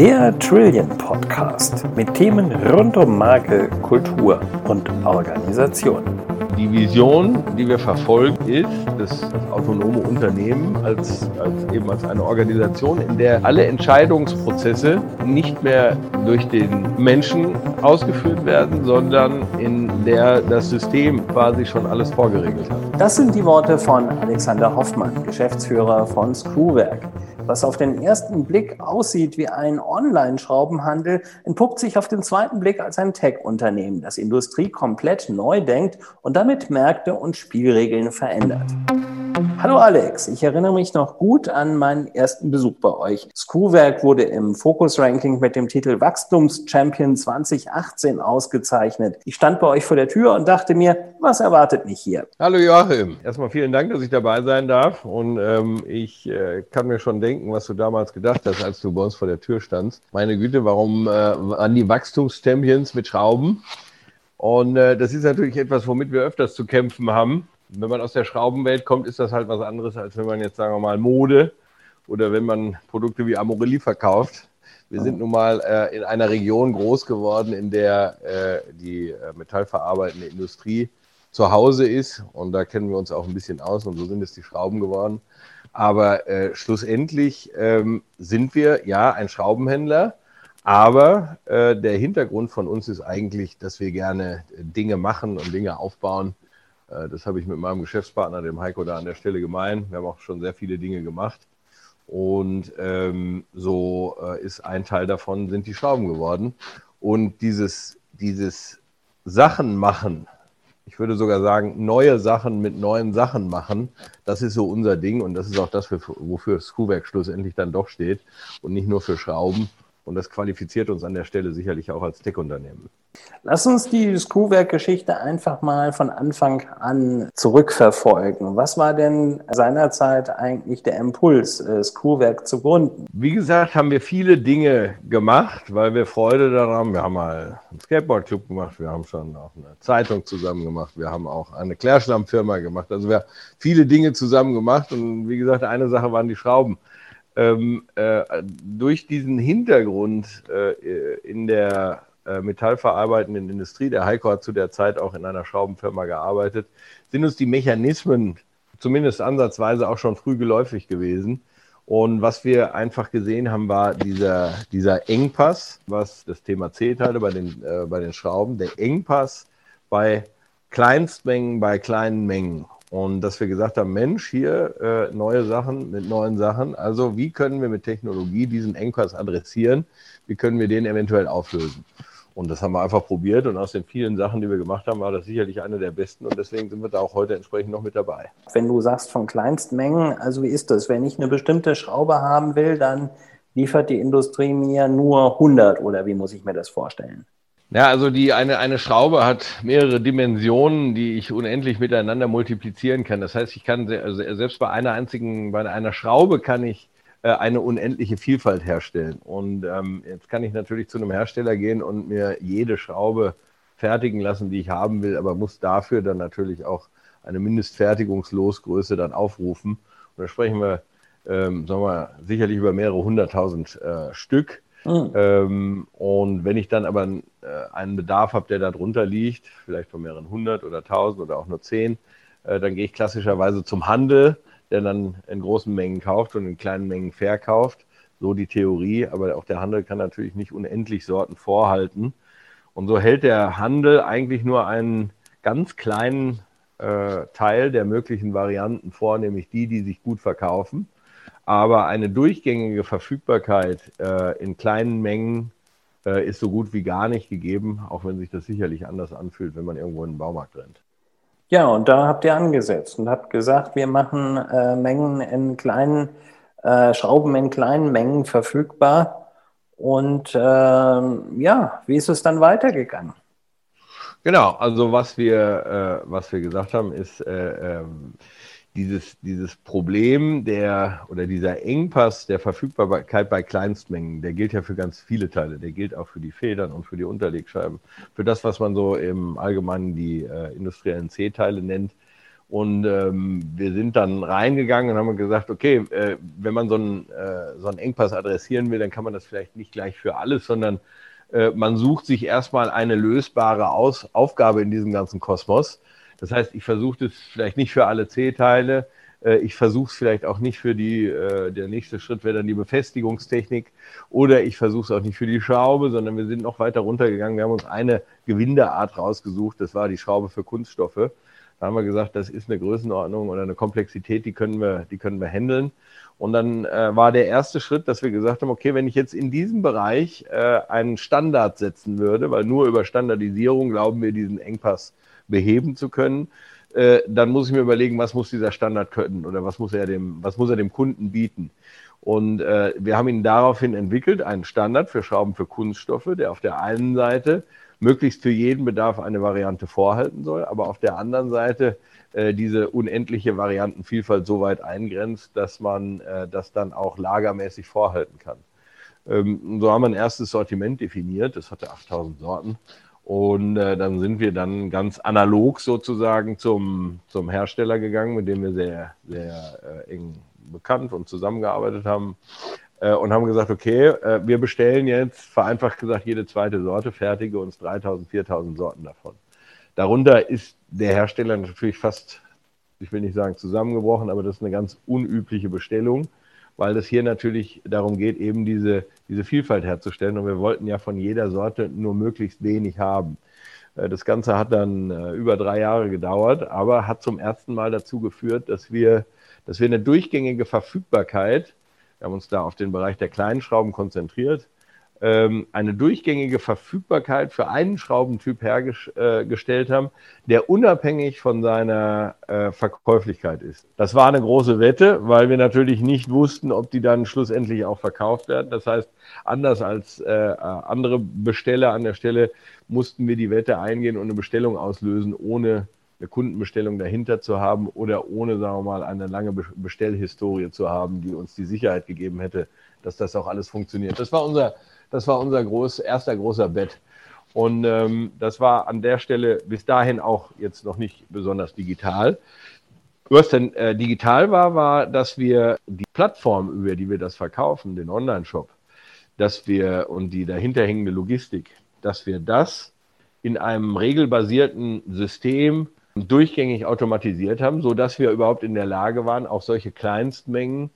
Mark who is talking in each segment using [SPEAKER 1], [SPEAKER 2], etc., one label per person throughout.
[SPEAKER 1] Der Trillion Podcast mit Themen rund um Marke, Kultur und Organisation.
[SPEAKER 2] Die Vision, die wir verfolgen, ist das, das autonome Unternehmen als, als eben als eine Organisation, in der alle Entscheidungsprozesse nicht mehr durch den Menschen ausgeführt werden, sondern in der das System quasi schon alles vorgeregelt hat.
[SPEAKER 1] Das sind die Worte von Alexander Hoffmann, Geschäftsführer von Screwwerk. Was auf den ersten Blick aussieht wie ein Online-Schraubenhandel, entpuppt sich auf den zweiten Blick als ein Tech-Unternehmen, das Industrie komplett neu denkt und damit Märkte und Spielregeln verändert. Hallo Alex, ich erinnere mich noch gut an meinen ersten Besuch bei euch. Screwwerk wurde im Focus-Ranking mit dem Titel Wachstumschampion 2018 ausgezeichnet. Ich stand bei euch vor der Tür und dachte mir, was erwartet mich hier?
[SPEAKER 2] Hallo Joachim, erstmal vielen Dank, dass ich dabei sein darf und ähm, ich äh, kann mir schon denken, was du damals gedacht hast, als du bei uns vor der Tür standst. Meine Güte, warum äh, an die Wachstumschampions mit Schrauben? Und äh, das ist natürlich etwas, womit wir öfters zu kämpfen haben wenn man aus der Schraubenwelt kommt, ist das halt was anderes, als wenn man jetzt, sagen wir mal, Mode oder wenn man Produkte wie Amorelli verkauft. Wir sind nun mal äh, in einer Region groß geworden, in der äh, die äh, metallverarbeitende Industrie zu Hause ist. Und da kennen wir uns auch ein bisschen aus und so sind es die Schrauben geworden. Aber äh, schlussendlich ähm, sind wir ja ein Schraubenhändler. Aber äh, der Hintergrund von uns ist eigentlich, dass wir gerne Dinge machen und Dinge aufbauen, äh, das habe ich mit meinem Geschäftspartner, dem Heiko, da an der Stelle gemein. Wir haben auch schon sehr viele Dinge gemacht. Und ähm, so äh, ist ein Teil davon, sind die Schrauben geworden. Und dieses, dieses Sachen machen, ich würde sogar sagen, neue Sachen mit neuen Sachen machen, das ist so unser Ding und das ist auch das, wofür Schuhwerk schlussendlich dann doch steht und nicht nur für Schrauben. Und das qualifiziert uns an der Stelle sicherlich auch als Tech-Unternehmen.
[SPEAKER 1] Lass uns die Screwwerk-Geschichte einfach mal von Anfang an zurückverfolgen. Was war denn seinerzeit eigentlich der Impuls, äh, Screwwerk zu gründen?
[SPEAKER 2] Wie gesagt, haben wir viele Dinge gemacht, weil wir Freude daran haben. Wir haben mal einen Skateboard-Club gemacht, wir haben schon auch eine Zeitung zusammen gemacht, wir haben auch eine Klärschlammfirma gemacht. Also wir haben viele Dinge zusammen gemacht und wie gesagt, eine Sache waren die Schrauben. Ähm, äh, durch diesen Hintergrund äh, in der äh, metallverarbeitenden Industrie, der Heiko hat zu der Zeit auch in einer Schraubenfirma gearbeitet, sind uns die Mechanismen zumindest ansatzweise auch schon früh geläufig gewesen. Und was wir einfach gesehen haben, war dieser, dieser Engpass, was das Thema C-Teile bei den, äh, bei den Schrauben, der Engpass bei Kleinstmengen, bei kleinen Mengen. Und dass wir gesagt haben, Mensch, hier äh, neue Sachen mit neuen Sachen. Also wie können wir mit Technologie diesen Engpass adressieren? Wie können wir den eventuell auflösen? Und das haben wir einfach probiert und aus den vielen Sachen, die wir gemacht haben, war das sicherlich eine der besten und deswegen sind wir da auch heute entsprechend noch mit dabei.
[SPEAKER 1] Wenn du sagst von Kleinstmengen, also wie ist das? Wenn ich eine bestimmte Schraube haben will, dann liefert die Industrie mir nur 100 oder wie muss ich mir das vorstellen?
[SPEAKER 2] Ja, also die eine, eine Schraube hat mehrere Dimensionen, die ich unendlich miteinander multiplizieren kann. Das heißt, ich kann also selbst bei einer einzigen, bei einer Schraube kann ich äh, eine unendliche Vielfalt herstellen. Und ähm, jetzt kann ich natürlich zu einem Hersteller gehen und mir jede Schraube fertigen lassen, die ich haben will, aber muss dafür dann natürlich auch eine Mindestfertigungslosgröße dann aufrufen. Und da sprechen wir, ähm, sagen wir, sicherlich über mehrere hunderttausend äh, Stück. Mhm. Ähm, und wenn ich dann aber äh, einen Bedarf habe, der darunter liegt, vielleicht von mehreren hundert oder tausend oder auch nur zehn, äh, dann gehe ich klassischerweise zum Handel der dann in großen Mengen kauft und in kleinen Mengen verkauft. So die Theorie, aber auch der Handel kann natürlich nicht unendlich Sorten vorhalten. Und so hält der Handel eigentlich nur einen ganz kleinen äh, Teil der möglichen Varianten vor, nämlich die, die sich gut verkaufen. Aber eine durchgängige Verfügbarkeit äh, in kleinen Mengen äh, ist so gut wie gar nicht gegeben, auch wenn sich das sicherlich anders anfühlt, wenn man irgendwo in den Baumarkt rennt.
[SPEAKER 1] Ja, und da habt ihr angesetzt und habt gesagt, wir machen äh, Mengen in kleinen, äh, Schrauben in kleinen Mengen verfügbar. Und äh, ja, wie ist es dann weitergegangen?
[SPEAKER 2] Genau, also was wir, äh, was wir gesagt haben, ist, äh, ähm, dieses, dieses Problem der oder dieser Engpass der Verfügbarkeit bei Kleinstmengen, der gilt ja für ganz viele Teile. Der gilt auch für die Federn und für die Unterlegscheiben. Für das, was man so im Allgemeinen die äh, industriellen C-Teile nennt. Und ähm, wir sind dann reingegangen und haben gesagt, okay, äh, wenn man so einen, äh, so einen Engpass adressieren will, dann kann man das vielleicht nicht gleich für alles, sondern äh, man sucht sich erstmal eine lösbare Aus Aufgabe in diesem ganzen Kosmos. Das heißt, ich versuche das vielleicht nicht für alle C-Teile, äh, ich versuche es vielleicht auch nicht für die, äh, der nächste Schritt wäre dann die Befestigungstechnik oder ich versuche es auch nicht für die Schraube, sondern wir sind noch weiter runtergegangen. Wir haben uns eine Gewindeart rausgesucht, das war die Schraube für Kunststoffe. Da haben wir gesagt, das ist eine Größenordnung oder eine Komplexität, die können wir, die können wir handeln. Und dann äh, war der erste Schritt, dass wir gesagt haben, okay, wenn ich jetzt in diesem Bereich äh, einen Standard setzen würde, weil nur über Standardisierung glauben wir, diesen Engpass beheben zu können, äh, dann muss ich mir überlegen, was muss dieser Standard können oder was muss er dem, was muss er dem Kunden bieten. Und äh, wir haben ihn daraufhin entwickelt, einen Standard für Schrauben für Kunststoffe, der auf der einen Seite möglichst für jeden Bedarf eine Variante vorhalten soll, aber auf der anderen Seite äh, diese unendliche Variantenvielfalt so weit eingrenzt, dass man äh, das dann auch lagermäßig vorhalten kann. Ähm, so haben wir ein erstes Sortiment definiert, das hatte 8000 Sorten. Und äh, dann sind wir dann ganz analog sozusagen zum, zum Hersteller gegangen, mit dem wir sehr, sehr äh, eng bekannt und zusammengearbeitet haben äh, und haben gesagt, okay, äh, wir bestellen jetzt, vereinfacht gesagt, jede zweite Sorte, fertige uns 3000, 4000 Sorten davon. Darunter ist der Hersteller natürlich fast, ich will nicht sagen zusammengebrochen, aber das ist eine ganz unübliche Bestellung, weil es hier natürlich darum geht, eben diese, diese Vielfalt herzustellen. Und wir wollten ja von jeder Sorte nur möglichst wenig haben. Äh, das Ganze hat dann äh, über drei Jahre gedauert, aber hat zum ersten Mal dazu geführt, dass wir, dass wir eine durchgängige Verfügbarkeit wir haben uns da auf den Bereich der kleinen Schrauben konzentriert, ähm, eine durchgängige Verfügbarkeit für einen Schraubentyp hergestellt äh, haben, der unabhängig von seiner äh, Verkäuflichkeit ist. Das war eine große Wette, weil wir natürlich nicht wussten, ob die dann schlussendlich auch verkauft werden. Das heißt, anders als äh, andere Besteller an der Stelle mussten wir die Wette eingehen und eine Bestellung auslösen, ohne eine Kundenbestellung dahinter zu haben oder ohne, sagen wir mal, eine lange Bestellhistorie zu haben, die uns die Sicherheit gegeben hätte, dass das auch alles funktioniert. Das war unser, das war unser groß, erster großer Bett. Und ähm, das war an der Stelle bis dahin auch jetzt noch nicht besonders digital. Was denn äh, digital war, war, dass wir die Plattform, über die wir das verkaufen, den Online-Shop, dass wir und die dahinterhängende Logistik, dass wir das in einem regelbasierten System durchgängig automatisiert haben, sodass wir überhaupt in der Lage waren, auch solche Kleinstmengen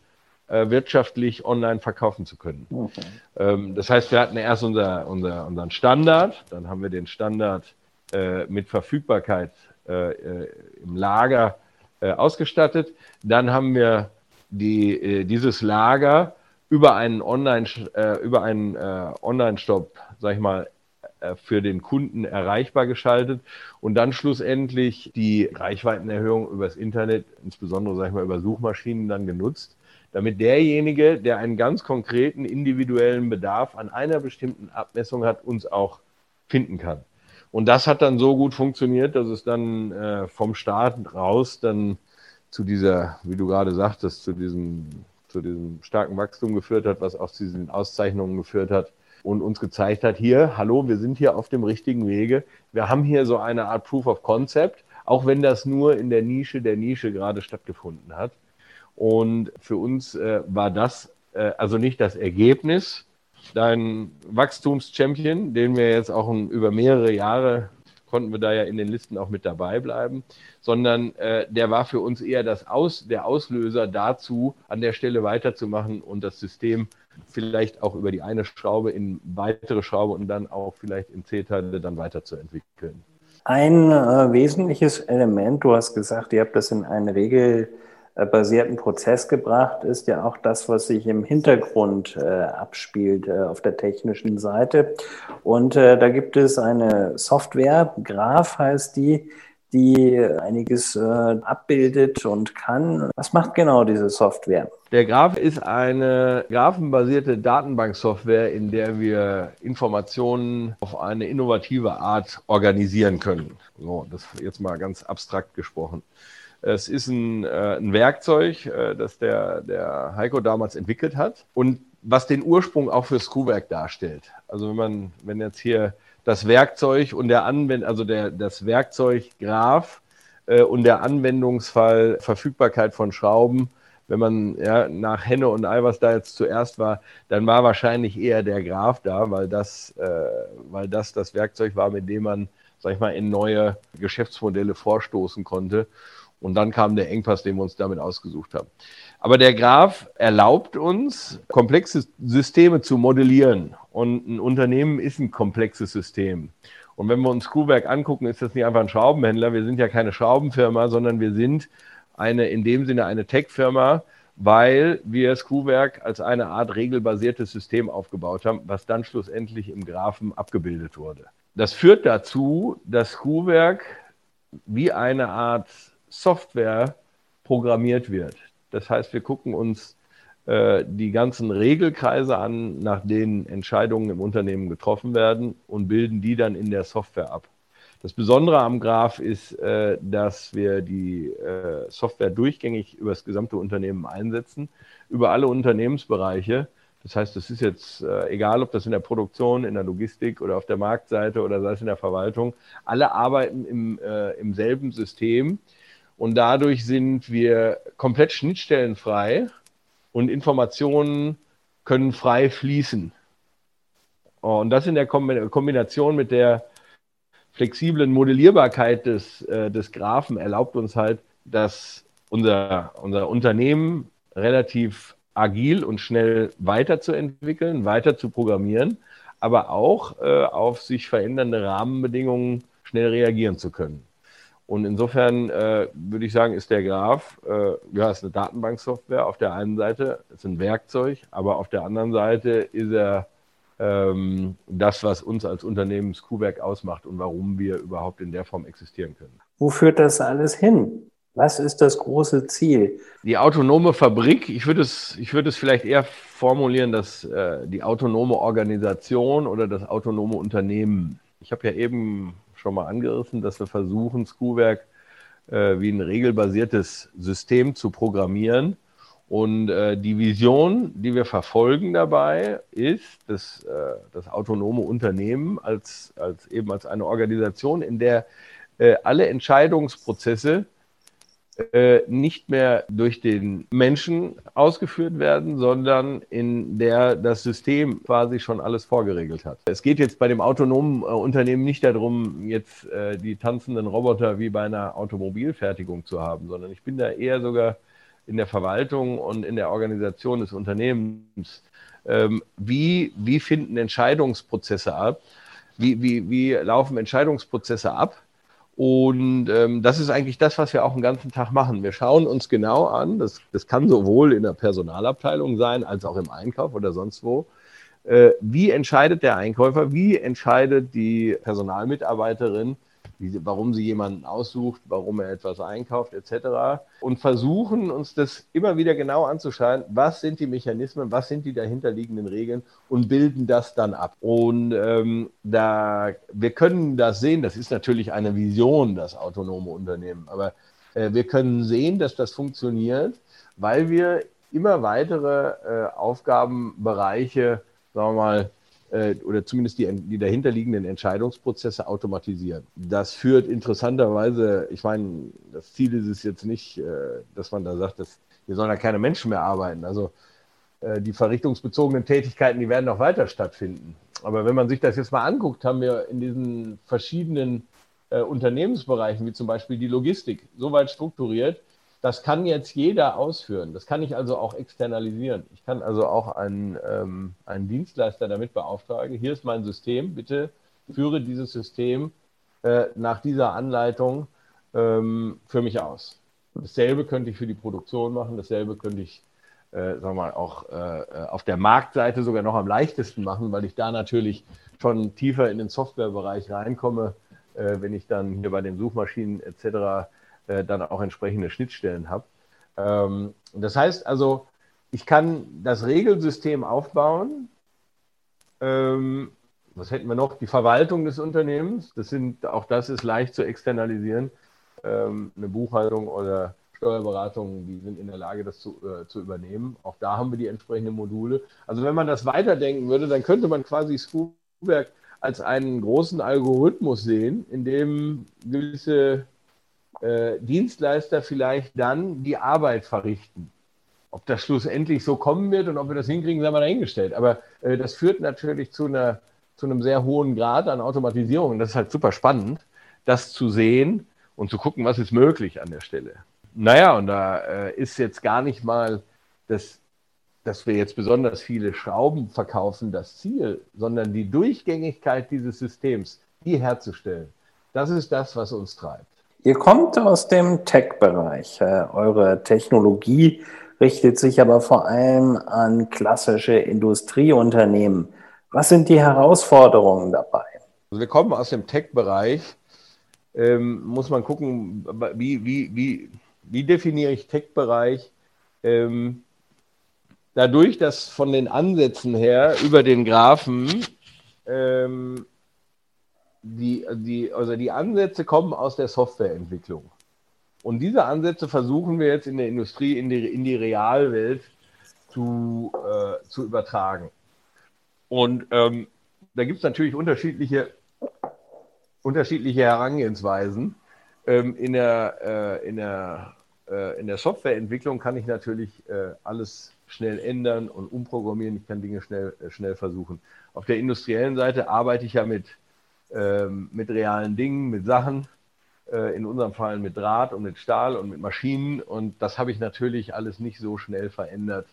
[SPEAKER 2] wirtschaftlich online verkaufen zu können. Okay. Ähm, das heißt, wir hatten erst unser, unser, unseren Standard, dann haben wir den Standard äh, mit Verfügbarkeit äh, äh im Lager äh, ausgestattet, dann haben wir die, äh, dieses Lager über einen Online, über einen Online-Shop, sag ich mal, äh, für den Kunden erreichbar geschaltet und dann schlussendlich die Reichweitenerhöhung übers Internet, insbesondere sage ich mal über Suchmaschinen dann genutzt, damit derjenige, der einen ganz konkreten individuellen Bedarf an einer bestimmten Abmessung hat, uns auch finden kann. Und das hat dann so gut funktioniert, dass es dann äh, vom Start raus dann zu dieser, wie du gerade sagtest, zu diesem, zu diesem starken Wachstum geführt hat, was auch zu diesen Auszeichnungen geführt hat, und uns gezeigt hat, hier, hallo, wir sind hier auf dem richtigen Wege. Wir haben hier so eine Art Proof of Concept, auch wenn das nur in der Nische der Nische gerade stattgefunden hat. Und für uns äh, war das äh, also nicht das Ergebnis, dein Wachstumschampion, den wir jetzt auch über mehrere Jahre konnten wir da ja in den Listen auch mit dabei bleiben, sondern äh, der war für uns eher das Aus, der Auslöser dazu, an der Stelle weiterzumachen und das System vielleicht auch über die eine Schraube in weitere Schraube und dann auch vielleicht in C-Teile dann weiterzuentwickeln.
[SPEAKER 1] Ein äh, wesentliches Element, du hast gesagt, ihr habt das in einen regelbasierten Prozess gebracht, ist ja auch das, was sich im Hintergrund äh, abspielt äh, auf der technischen Seite. Und äh, da gibt es eine Software, Graph heißt die, die einiges äh, abbildet und kann. Was macht genau diese Software?
[SPEAKER 2] Der Graph ist eine graphenbasierte Datenbanksoftware, in der wir Informationen auf eine innovative Art organisieren können. So, das jetzt mal ganz abstrakt gesprochen. Es ist ein, äh, ein Werkzeug, äh, das der, der Heiko damals entwickelt hat und was den Ursprung auch für Screwwerk darstellt. Also wenn man, wenn jetzt hier das Werkzeug und der Anwend, also der, das Werkzeug Graph äh, und der Anwendungsfall Verfügbarkeit von Schrauben. Wenn man ja, nach Henne und Ei, da jetzt zuerst war, dann war wahrscheinlich eher der Graf da, weil das, äh, weil das das Werkzeug war, mit dem man, sag ich mal, in neue Geschäftsmodelle vorstoßen konnte. Und dann kam der Engpass, den wir uns damit ausgesucht haben. Aber der Graph erlaubt uns, komplexe Systeme zu modellieren. Und ein Unternehmen ist ein komplexes System. Und wenn wir uns Screwwerk angucken, ist das nicht einfach ein Schraubenhändler. Wir sind ja keine Schraubenfirma, sondern wir sind eine, in dem Sinne eine Tech-Firma, weil wir Screwwerk als eine Art regelbasiertes System aufgebaut haben, was dann schlussendlich im Graphen abgebildet wurde. Das führt dazu, dass Screwwerk wie eine Art Software programmiert wird. Das heißt, wir gucken uns äh, die ganzen Regelkreise an, nach denen Entscheidungen im Unternehmen getroffen werden und bilden die dann in der Software ab. Das Besondere am Graph ist, äh, dass wir die äh, Software durchgängig über das gesamte Unternehmen einsetzen, über alle Unternehmensbereiche. Das heißt, es ist jetzt äh, egal, ob das in der Produktion, in der Logistik oder auf der Marktseite oder sei es in der Verwaltung, alle arbeiten im, äh, im selben System und dadurch sind wir komplett schnittstellenfrei und Informationen können frei fließen. Und das in der Kombination mit der flexiblen Modellierbarkeit des, äh, des Graphen erlaubt uns halt, dass unser, unser Unternehmen relativ agil und schnell weiterzuentwickeln, weiter zu programmieren, aber auch äh, auf sich verändernde Rahmenbedingungen schnell reagieren zu können. Und insofern äh, würde ich sagen, ist der Graph, äh, ja, ist eine Datenbanksoftware auf der einen Seite, ist ein Werkzeug, aber auf der anderen Seite ist er ähm, das, was uns als Unternehmen Q-Werk ausmacht und warum wir überhaupt in der Form existieren können.
[SPEAKER 1] Wo führt das alles hin? Was ist das große Ziel?
[SPEAKER 2] Die autonome Fabrik, ich würde es, ich würde es vielleicht eher formulieren, dass äh, die autonome Organisation oder das autonome Unternehmen. Ich habe ja eben schon mal angerissen, dass wir versuchen, Screwwerk äh, wie ein regelbasiertes System zu programmieren. Und äh, die Vision, die wir verfolgen dabei, ist, dass äh, das autonome Unternehmen als, als eben als eine Organisation, in der äh, alle Entscheidungsprozesse äh, nicht mehr durch den Menschen ausgeführt werden, sondern in der das System quasi schon alles vorgeregelt hat. Es geht jetzt bei dem autonomen äh, Unternehmen nicht darum, jetzt äh, die tanzenden Roboter wie bei einer Automobilfertigung zu haben, sondern ich bin da eher sogar in der Verwaltung und in der Organisation des Unternehmens. Ähm, wie, wie finden Entscheidungsprozesse ab? Wie, wie, wie laufen Entscheidungsprozesse ab? Und ähm, das ist eigentlich das, was wir auch den ganzen Tag machen. Wir schauen uns genau an, das, das kann sowohl in der Personalabteilung sein, als auch im Einkauf oder sonst wo. Äh, wie entscheidet der Einkäufer, wie entscheidet die Personalmitarbeiterin, wie, warum sie jemanden aussucht, warum er etwas einkauft, etc. Und versuchen uns das immer wieder genau anzuschauen, was sind die Mechanismen, was sind die dahinterliegenden Regeln und bilden das dann ab. Und ähm, da wir können das sehen, das ist natürlich eine Vision, das autonome Unternehmen, aber äh, wir können sehen, dass das funktioniert, weil wir immer weitere äh, Aufgabenbereiche, sagen wir mal, äh, oder zumindest die, die dahinterliegenden Entscheidungsprozesse automatisieren. Das führt interessanterweise, ich meine, das Ziel ist es jetzt nicht, äh, dass man da sagt, dass hier sollen ja keine Menschen mehr arbeiten. Also äh, die verrichtungsbezogenen Tätigkeiten, die werden auch weiter stattfinden. Aber wenn man sich das jetzt mal anguckt, haben wir in diesen verschiedenen äh, Unternehmensbereichen, wie zum Beispiel die Logistik, so weit strukturiert, das kann jetzt jeder ausführen. Das kann ich also auch externalisieren. Ich kann also auch einen, ähm, einen Dienstleister damit beauftragen, hier ist mein System, bitte führe dieses System äh, nach dieser Anleitung ähm, für mich aus. Dasselbe könnte ich für die Produktion machen, dasselbe könnte ich äh, sagen wir mal, auch äh, auf der Marktseite sogar noch am leichtesten machen, weil ich da natürlich schon tiefer in den Softwarebereich reinkomme, äh, wenn ich dann hier bei den Suchmaschinen etc äh, dann auch entsprechende Schnittstellen habe. Ähm, das heißt also, ich kann das Regelsystem aufbauen. Ähm, was hätten wir noch? Die Verwaltung des Unternehmens. Das sind, auch das ist leicht zu externalisieren. Ähm, eine Buchhaltung oder Steuerberatung, die sind in der Lage, das zu, äh, zu übernehmen. Auch da haben wir die entsprechenden Module. Also wenn man das weiterdenken würde, dann könnte man quasi Screwwerk als einen großen Algorithmus sehen, in dem gewisse äh, Dienstleister vielleicht dann die Arbeit verrichten. Ob das schlussendlich so kommen wird und ob wir das hinkriegen, sei mal dahingestellt. Aber äh, das führt natürlich zu, einer, zu einem sehr hohen Grad an Automatisierung. Und das ist halt super spannend, das zu sehen und zu gucken, was ist möglich an der Stelle. Naja, und da äh, ist jetzt gar nicht mal das, dass wir jetzt besonders viele Schrauben verkaufen, das Ziel, sondern die Durchgängigkeit dieses Systems, die herzustellen. Das ist das, was uns treibt.
[SPEAKER 1] Ihr kommt aus dem Tech-Bereich. Äh, eure Technologie richtet sich aber vor allem an klassische Industrieunternehmen. Was sind die Herausforderungen dabei?
[SPEAKER 2] Also wir kommen aus dem Tech-Bereich. Ähm, muss man gucken, wie, wie, wie, wie definiere ich Tech-Bereich? Ähm, dadurch, dass von den Ansätzen her über den Graphen ähm, die, die, also die Ansätze kommen aus der Softwareentwicklung. Und diese Ansätze versuchen wir jetzt in der Industrie, in die, in die Realwelt zu, äh, zu übertragen. Und ähm, da gibt es natürlich unterschiedliche, unterschiedliche Herangehensweisen. Ähm, in, der, äh, in, der, äh, in der Softwareentwicklung kann ich natürlich äh, alles schnell ändern und umprogrammieren. Ich kann Dinge schnell, äh, schnell versuchen. Auf der industriellen Seite arbeite ich ja mit ähm, mit realen Dingen, mit Sachen, äh, in unserem Fall mit Draht und mit Stahl und mit Maschinen. Und das habe ich natürlich alles nicht so schnell verändert,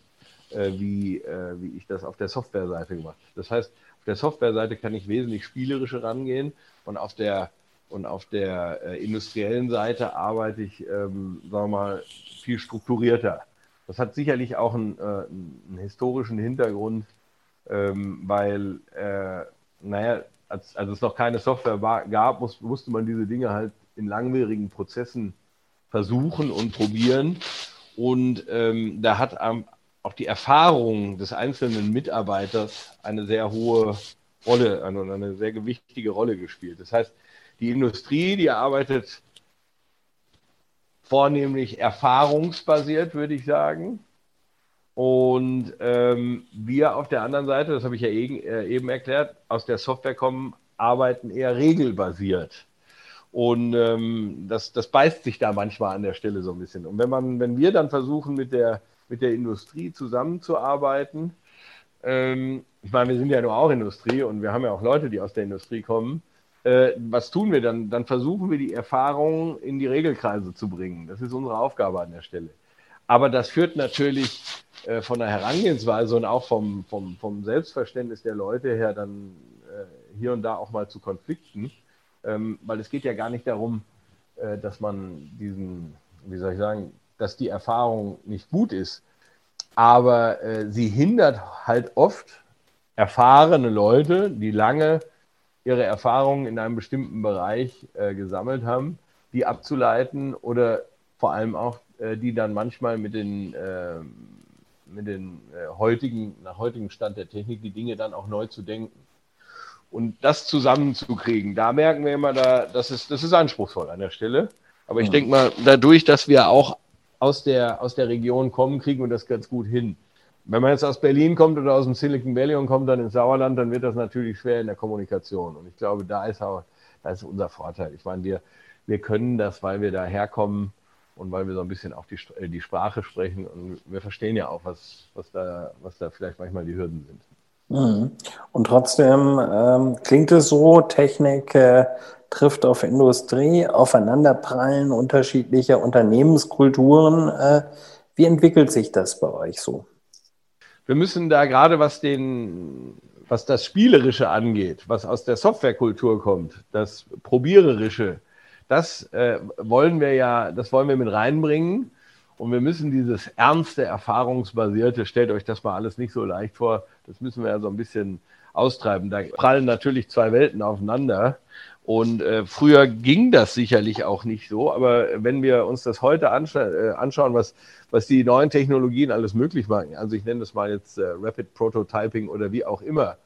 [SPEAKER 2] äh, wie, äh, wie ich das auf der Softwareseite gemacht habe. Das heißt, auf der Softwareseite kann ich wesentlich spielerischer rangehen und auf der und auf der äh, industriellen Seite arbeite ich, ähm, sagen wir mal, viel strukturierter. Das hat sicherlich auch einen, äh, einen historischen Hintergrund, ähm, weil, äh, naja, als, als es noch keine Software war, gab, muss, musste man diese Dinge halt in langwierigen Prozessen versuchen und probieren. Und ähm, da hat ähm, auch die Erfahrung des einzelnen Mitarbeiters eine sehr hohe Rolle, eine, eine sehr gewichtige Rolle gespielt. Das heißt, die Industrie, die arbeitet vornehmlich erfahrungsbasiert, würde ich sagen. Und ähm, wir auf der anderen Seite, das habe ich ja eben, äh, eben erklärt, aus der Software kommen, arbeiten eher regelbasiert. Und ähm, das, das beißt sich da manchmal an der Stelle so ein bisschen. Und wenn man, wenn wir dann versuchen, mit der, mit der Industrie zusammenzuarbeiten, ähm, ich meine, wir sind ja nur auch Industrie und wir haben ja auch Leute, die aus der Industrie kommen. Äh, was tun wir dann? Dann versuchen wir die Erfahrungen in die Regelkreise zu bringen. Das ist unsere Aufgabe an der Stelle. Aber das führt natürlich äh, von der Herangehensweise und auch vom, vom, vom Selbstverständnis der Leute her dann äh, hier und da auch mal zu Konflikten, ähm, weil es geht ja gar nicht darum, äh, dass man diesen, wie soll ich sagen, dass die Erfahrung nicht gut ist, aber äh, sie hindert halt oft erfahrene Leute, die lange ihre Erfahrungen in einem bestimmten Bereich äh, gesammelt haben, die abzuleiten oder vor allem auch äh, die dann manchmal mit den, äh, mit den äh, heutigen, nach heutigem Stand der Technik die Dinge dann auch neu zu denken. Und das zusammenzukriegen, da merken wir immer, da, das, ist, das ist anspruchsvoll an der Stelle. Aber ich ja. denke mal, dadurch, dass wir auch aus der, aus der Region kommen, kriegen wir das ganz gut hin. Wenn man jetzt aus Berlin kommt oder aus dem Silicon Valley und kommt dann ins Sauerland, dann wird das natürlich schwer in der Kommunikation. Und ich glaube, da ist auch, da ist unser Vorteil. Ich meine, wir, wir können das, weil wir da herkommen, und weil wir so ein bisschen auch die, äh, die Sprache sprechen und wir verstehen ja auch, was, was, da, was da vielleicht manchmal die Hürden sind.
[SPEAKER 1] Mhm. Und trotzdem ähm, klingt es so, Technik äh, trifft auf Industrie, aufeinanderprallen unterschiedlicher Unternehmenskulturen. Äh, wie entwickelt sich das bei euch so?
[SPEAKER 2] Wir müssen da gerade, was den, was das Spielerische angeht, was aus der Softwarekultur kommt, das Probiererische, das äh, wollen wir ja, das wollen wir mit reinbringen. Und wir müssen dieses ernste, erfahrungsbasierte, stellt euch das mal alles nicht so leicht vor, das müssen wir ja so ein bisschen austreiben. Da prallen natürlich zwei Welten aufeinander. Und äh, früher ging das sicherlich auch nicht so, aber wenn wir uns das heute anscha äh, anschauen, was, was die neuen Technologien alles möglich machen, also ich nenne das mal jetzt äh, Rapid Prototyping oder wie auch immer,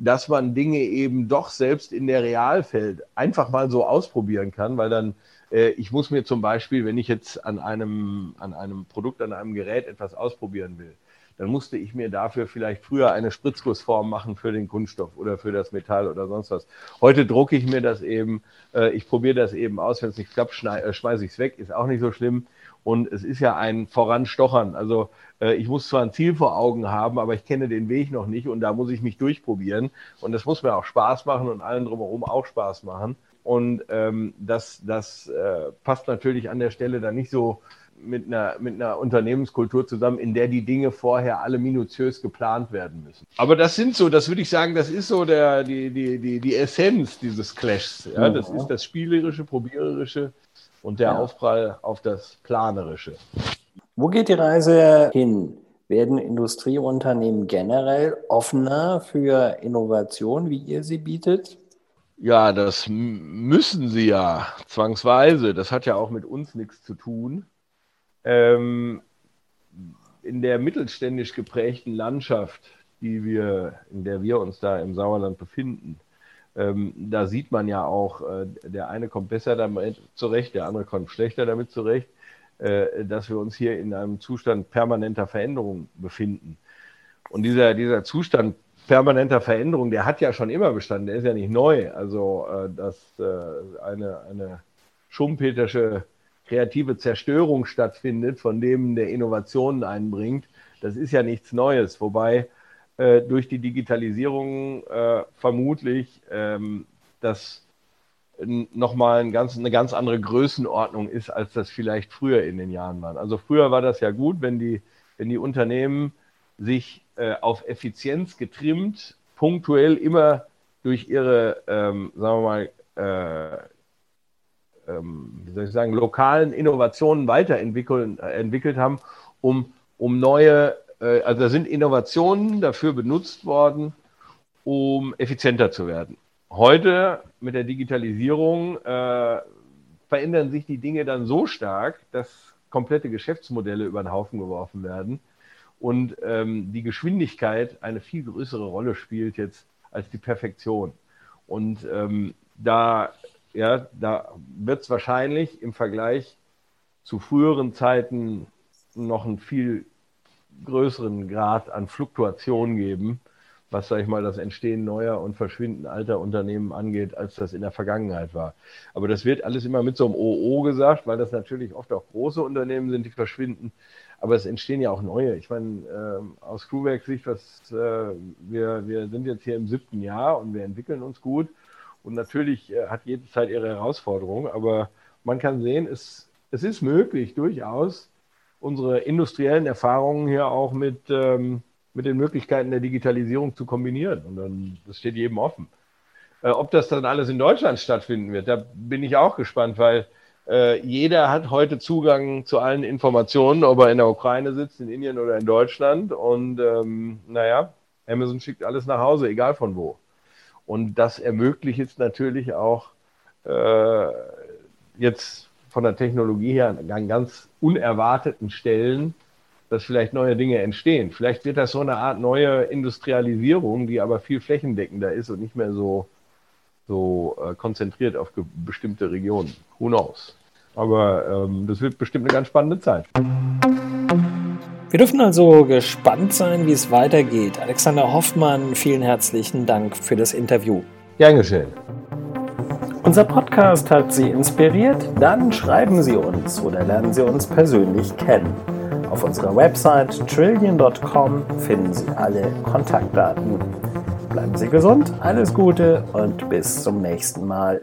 [SPEAKER 2] dass man Dinge eben doch selbst in der Realfeld einfach mal so ausprobieren kann, weil dann äh, ich muss mir zum Beispiel, wenn ich jetzt an einem, an einem Produkt, an einem Gerät etwas ausprobieren will, dann musste ich mir dafür vielleicht früher eine Spritzgussform machen für den Kunststoff oder für das Metall oder sonst was. Heute drucke ich mir das eben, äh, ich probiere das eben aus, wenn es nicht klappt, äh, schmeiße ich es weg, ist auch nicht so schlimm. Und es ist ja ein Voranstochern. Also äh, ich muss zwar ein Ziel vor Augen haben, aber ich kenne den Weg noch nicht und da muss ich mich durchprobieren. Und das muss mir auch Spaß machen und allen drumherum auch Spaß machen. Und ähm, das, das äh, passt natürlich an der Stelle dann nicht so mit einer, mit einer Unternehmenskultur zusammen, in der die Dinge vorher alle minutiös geplant werden müssen. Aber das sind so, das würde ich sagen, das ist so der, die, die, die, die Essenz dieses Clashs. Ja? Das ist das Spielerische, Probiererische und der ja. Aufprall auf das Planerische.
[SPEAKER 1] Wo geht die Reise hin? Werden Industrieunternehmen generell offener für Innovation, wie ihr sie bietet?
[SPEAKER 2] Ja, das müssen sie ja zwangsweise. Das hat ja auch mit uns nichts zu tun. Ähm, in der mittelständisch geprägten Landschaft, die wir, in der wir uns da im Sauerland befinden, ähm, da sieht man ja auch, äh, der eine kommt besser damit zurecht, der andere kommt schlechter damit zurecht, äh, dass wir uns hier in einem Zustand permanenter Veränderung befinden. Und dieser, dieser Zustand permanenter Veränderung, der hat ja schon immer bestanden, der ist ja nicht neu. Also, äh, dass äh, eine, eine schumpetersche kreative Zerstörung stattfindet, von dem der Innovationen einbringt, das ist ja nichts Neues. Wobei äh, durch die Digitalisierung äh, vermutlich ähm, das nochmal ein ganz, eine ganz andere Größenordnung ist, als das vielleicht früher in den Jahren war. Also früher war das ja gut, wenn die, wenn die Unternehmen sich äh, auf Effizienz getrimmt, punktuell immer durch ihre, ähm, sagen wir mal, äh, ähm, wie soll ich sagen, lokalen Innovationen weiterentwickelt äh, haben, um, um neue, äh, also da sind Innovationen dafür benutzt worden, um effizienter zu werden. Heute mit der Digitalisierung äh, verändern sich die Dinge dann so stark, dass komplette Geschäftsmodelle über den Haufen geworfen werden und ähm, die Geschwindigkeit eine viel größere Rolle spielt jetzt als die Perfektion. Und ähm, da ja, da wird es wahrscheinlich im Vergleich zu früheren Zeiten noch einen viel größeren Grad an Fluktuation geben, was, sage ich mal, das Entstehen neuer und Verschwinden alter Unternehmen angeht, als das in der Vergangenheit war. Aber das wird alles immer mit so einem OO gesagt, weil das natürlich oft auch große Unternehmen sind, die verschwinden. Aber es entstehen ja auch neue. Ich meine, äh, aus Crewwerk-Sicht, was, äh, wir, wir sind jetzt hier im siebten Jahr und wir entwickeln uns gut. Und natürlich äh, hat jede Zeit ihre Herausforderungen, aber man kann sehen, es, es ist möglich, durchaus unsere industriellen Erfahrungen hier auch mit, ähm, mit den Möglichkeiten der Digitalisierung zu kombinieren. Und dann, das steht jedem offen. Äh, ob das dann alles in Deutschland stattfinden wird, da bin ich auch gespannt, weil äh, jeder hat heute Zugang zu allen Informationen, ob er in der Ukraine sitzt, in Indien oder in Deutschland. Und ähm, naja, Amazon schickt alles nach Hause, egal von wo. Und das ermöglicht jetzt natürlich auch äh, jetzt von der Technologie her an ganz unerwarteten Stellen, dass vielleicht neue Dinge entstehen. Vielleicht wird das so eine Art neue Industrialisierung, die aber viel flächendeckender ist und nicht mehr so, so äh, konzentriert auf bestimmte Regionen. Who knows? Aber ähm, das wird bestimmt eine ganz spannende Zeit.
[SPEAKER 1] Wir dürfen also gespannt sein, wie es weitergeht. Alexander Hoffmann, vielen herzlichen Dank für das Interview.
[SPEAKER 2] Gern geschehen.
[SPEAKER 1] Unser Podcast hat Sie inspiriert? Dann schreiben Sie uns oder lernen Sie uns persönlich kennen. Auf unserer Website trillion.com finden Sie alle Kontaktdaten. Bleiben Sie gesund, alles Gute und bis zum nächsten Mal.